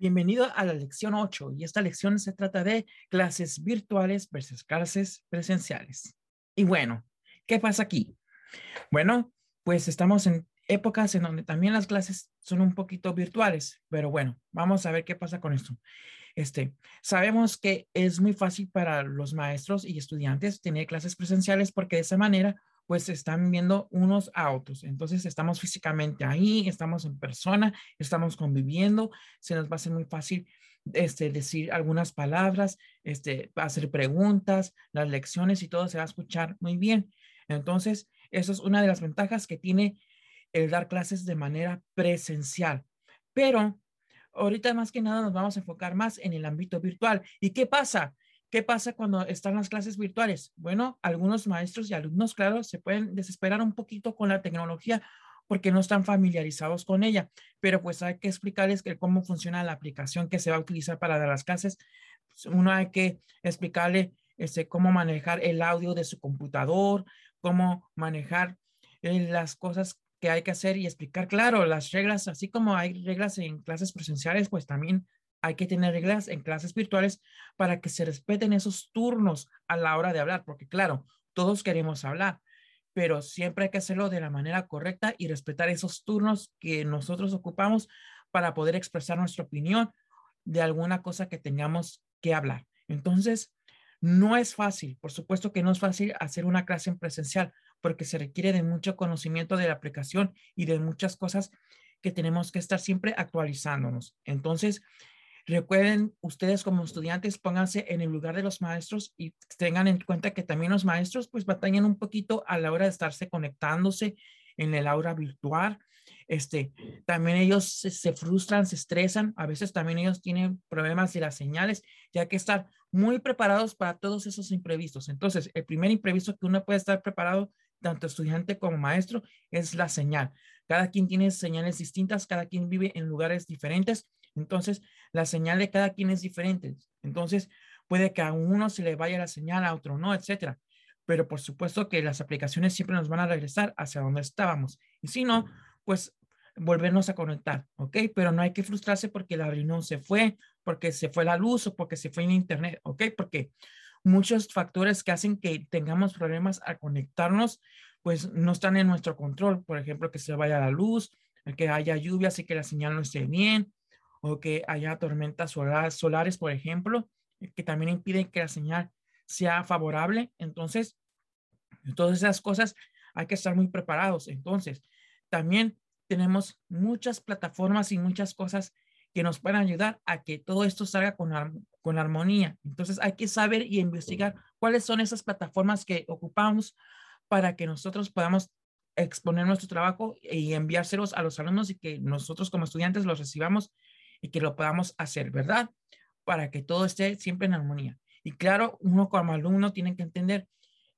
Bienvenido a la lección 8 y esta lección se trata de clases virtuales versus clases presenciales. Y bueno, ¿qué pasa aquí? Bueno, pues estamos en épocas en donde también las clases son un poquito virtuales, pero bueno, vamos a ver qué pasa con esto. Este, sabemos que es muy fácil para los maestros y estudiantes tener clases presenciales porque de esa manera pues están viendo unos a otros. Entonces estamos físicamente ahí, estamos en persona, estamos conviviendo, se nos va a ser muy fácil este, decir algunas palabras, este, hacer preguntas, las lecciones y todo se va a escuchar muy bien. Entonces, eso es una de las ventajas que tiene el dar clases de manera presencial. Pero ahorita más que nada nos vamos a enfocar más en el ámbito virtual. ¿Y qué pasa? ¿Qué pasa cuando están las clases virtuales? Bueno, algunos maestros y alumnos, claro, se pueden desesperar un poquito con la tecnología porque no están familiarizados con ella, pero pues hay que explicarles que cómo funciona la aplicación que se va a utilizar para dar las clases. Pues, uno hay que explicarle este, cómo manejar el audio de su computador, cómo manejar eh, las cosas que hay que hacer y explicar, claro, las reglas, así como hay reglas en clases presenciales, pues también hay que tener reglas en clases virtuales para que se respeten esos turnos a la hora de hablar, porque claro, todos queremos hablar, pero siempre hay que hacerlo de la manera correcta y respetar esos turnos que nosotros ocupamos para poder expresar nuestra opinión de alguna cosa que tengamos que hablar. Entonces, no es fácil, por supuesto que no es fácil hacer una clase en presencial porque se requiere de mucho conocimiento de la aplicación y de muchas cosas que tenemos que estar siempre actualizándonos. Entonces, Recuerden, ustedes como estudiantes, pónganse en el lugar de los maestros y tengan en cuenta que también los maestros pues batallan un poquito a la hora de estarse conectándose en el aula virtual. Este, también ellos se, frustran, se estresan, a veces también ellos tienen problemas de las señales, ya que estar muy preparados para todos esos imprevistos. Entonces, el primer imprevisto que uno puede estar preparado, tanto estudiante como maestro, es la señal. Cada quien tiene señales distintas, cada quien vive en lugares diferentes entonces, la señal de cada quien es diferente. Entonces, puede que a uno se le vaya la señal, a otro no, etcétera. Pero por supuesto que las aplicaciones siempre nos van a regresar hacia donde estábamos. Y si no, pues volvernos a conectar, ¿ok? Pero no hay que frustrarse porque la reunión se fue, porque se fue la luz o porque se fue en internet, ¿ok? Porque muchos factores que hacen que tengamos problemas al conectarnos, pues no están en nuestro control. Por ejemplo, que se vaya la luz, que haya lluvias y que la señal no esté bien, o que haya tormentas solares, por ejemplo, que también impiden que la señal sea favorable. Entonces, todas esas cosas hay que estar muy preparados. Entonces, también tenemos muchas plataformas y muchas cosas que nos pueden ayudar a que todo esto salga con, con armonía. Entonces, hay que saber y investigar cuáles son esas plataformas que ocupamos para que nosotros podamos exponer nuestro trabajo y enviárselos a los alumnos y que nosotros como estudiantes los recibamos y que lo podamos hacer, ¿verdad? Para que todo esté siempre en armonía. Y claro, uno como alumno tiene que entender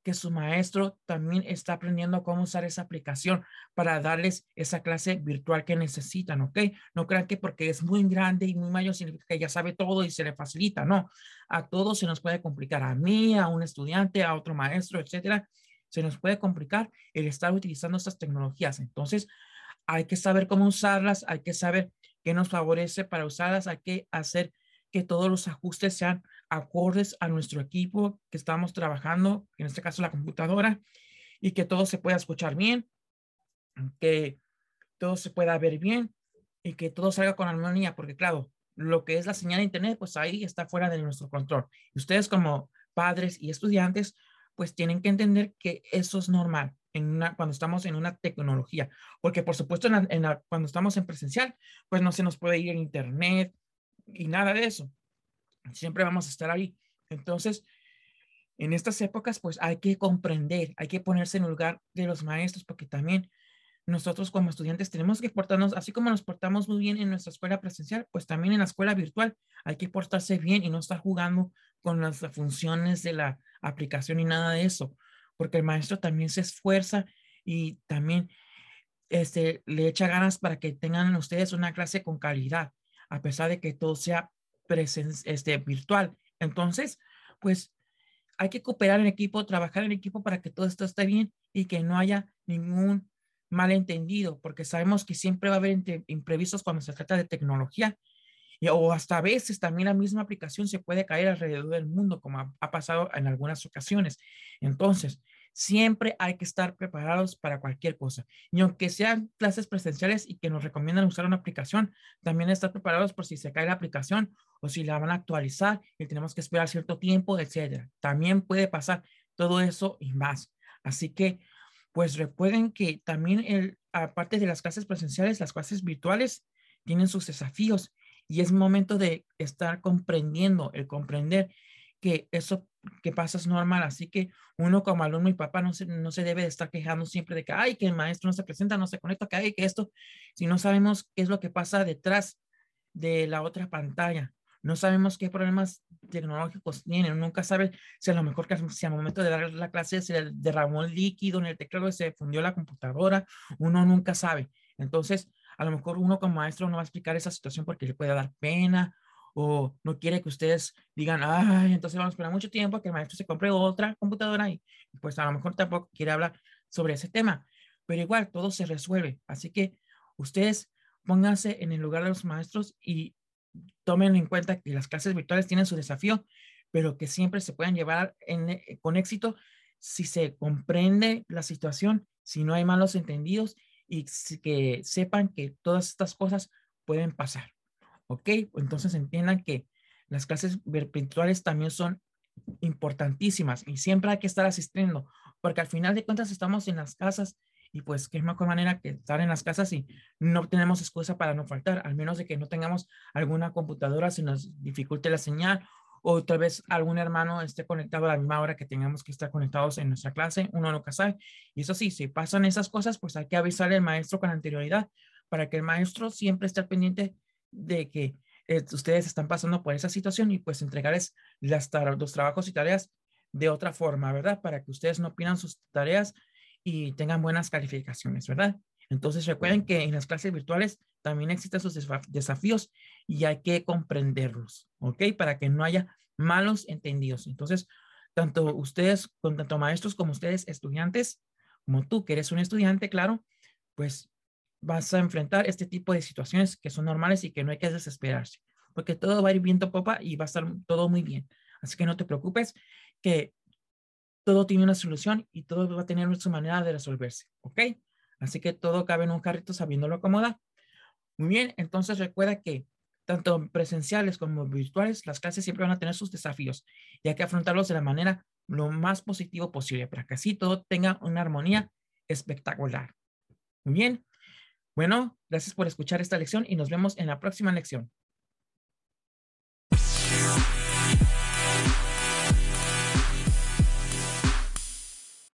que su maestro también está aprendiendo cómo usar esa aplicación para darles esa clase virtual que necesitan, ¿ok? No crean que porque es muy grande y muy mayor significa que ya sabe todo y se le facilita, no. A todos se nos puede complicar, a mí, a un estudiante, a otro maestro, etcétera. Se nos puede complicar el estar utilizando estas tecnologías. Entonces, hay que saber cómo usarlas, hay que saber que nos favorece para usarlas. Hay que hacer que todos los ajustes sean acordes a nuestro equipo que estamos trabajando, en este caso la computadora, y que todo se pueda escuchar bien, que todo se pueda ver bien y que todo salga con armonía, porque claro, lo que es la señal de internet, pues ahí está fuera de nuestro control. Y ustedes como padres y estudiantes, pues tienen que entender que eso es normal en una, cuando estamos en una tecnología, porque por supuesto en cuando estamos en presencial, pues no se nos puede ir en internet y nada de eso. Siempre vamos a estar ahí. Entonces, en estas épocas, pues hay que comprender, hay que ponerse en el lugar de los maestros, porque también nosotros como estudiantes tenemos que portarnos, así como nos portamos muy bien en nuestra escuela presencial, pues también en la escuela virtual hay que portarse bien y no estar jugando con las funciones de la aplicación y nada de eso porque el maestro también se esfuerza y también este, le echa ganas para que tengan ustedes una clase con calidad, a pesar de que todo sea este, virtual. Entonces, pues hay que cooperar en equipo, trabajar en equipo para que todo esto esté bien y que no haya ningún malentendido, porque sabemos que siempre va a haber imprevistos cuando se trata de tecnología Y, o hasta a veces también la misma aplicación se puede caer alrededor del mundo, como ha, ha pasado en algunas ocasiones. Entonces, siempre hay que estar preparados para cualquier cosa. Y aunque sean clases presenciales y que nos recomiendan usar una aplicación, también estar preparados por si se cae la aplicación o si la van a actualizar y tenemos que esperar cierto tiempo, etcétera. También puede pasar todo eso y más. Así que, pues recuerden que también el, aparte de las clases presenciales, las clases virtuales tienen sus desafíos y es momento de estar comprendiendo, el comprender que eso que pasa es normal. Así que uno como alumno y papá no se, no se debe de estar quejando siempre de que, ay, que el maestro no se presenta, no se conecta, que hay, que esto, si no sabemos qué es lo que pasa detrás de la otra pantalla. No sabemos qué problemas tecnológicos tienen. Nunca sabe si a lo mejor si al momento de dar la clase se derramó el líquido en el teclado y se fundió la computadora. Uno nunca sabe. Entonces, a lo mejor uno como maestro no va a explicar esa situación porque le puede dar pena o no quiere que ustedes digan, ay, entonces vamos a esperar mucho tiempo que el maestro se compre otra computadora y pues a lo mejor tampoco quiere hablar sobre ese tema. Pero igual, todo se resuelve. Así que ustedes pónganse en el lugar de los maestros y tomen en cuenta que las clases virtuales tienen su desafío, pero que siempre se pueden llevar eh, con éxito si se comprende la situación, si no hay malos entendidos y que sepan que todas estas cosas pueden pasar. ¿Ok? Entonces entiendan que las clases virtuales también son importantísimas y siempre hay que estar asistiendo, porque al final de cuentas estamos en las casas y pues qué mejor manera que estar en las casas y no tenemos excusa para no faltar, al menos de que no tengamos alguna computadora si nos dificulte la señal o tal vez algún hermano esté conectado a la misma hora que tengamos que estar conectados en nuestra clase, uno nunca sabe. Y eso sí, si pasan esas cosas, pues hay que avisarle al maestro con anterioridad para que el maestro siempre esté pendiente de que eh, ustedes están pasando por esa situación y pues entregarles las los trabajos y tareas de otra forma, ¿verdad? Para que ustedes no pidan sus tareas y tengan buenas calificaciones, ¿verdad? Entonces recuerden que en las clases virtuales también existen sus desafíos y hay que comprenderlos, ¿ok? Para que no haya malos entendidos. Entonces, tanto ustedes, tanto maestros como ustedes, estudiantes, como tú que eres un estudiante, claro, pues vas a enfrentar este tipo de situaciones que son normales y que no hay que desesperarse, porque todo va a ir viento popa y va a estar todo muy bien. Así que no te preocupes, que todo tiene una solución y todo va a tener su manera de resolverse, ¿ok? Así que todo cabe en un carrito sabiéndolo acomodar. Muy bien, entonces recuerda que tanto presenciales como virtuales, las clases siempre van a tener sus desafíos y hay que afrontarlos de la manera lo más positivo posible para que así todo tenga una armonía espectacular. Muy bien. Bueno, gracias por escuchar esta lección y nos vemos en la próxima lección.